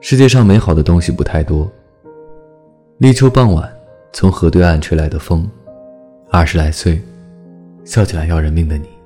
世界上美好的东西不太多。立秋傍晚从河对岸吹来的风。二十来岁笑起来要人命的你。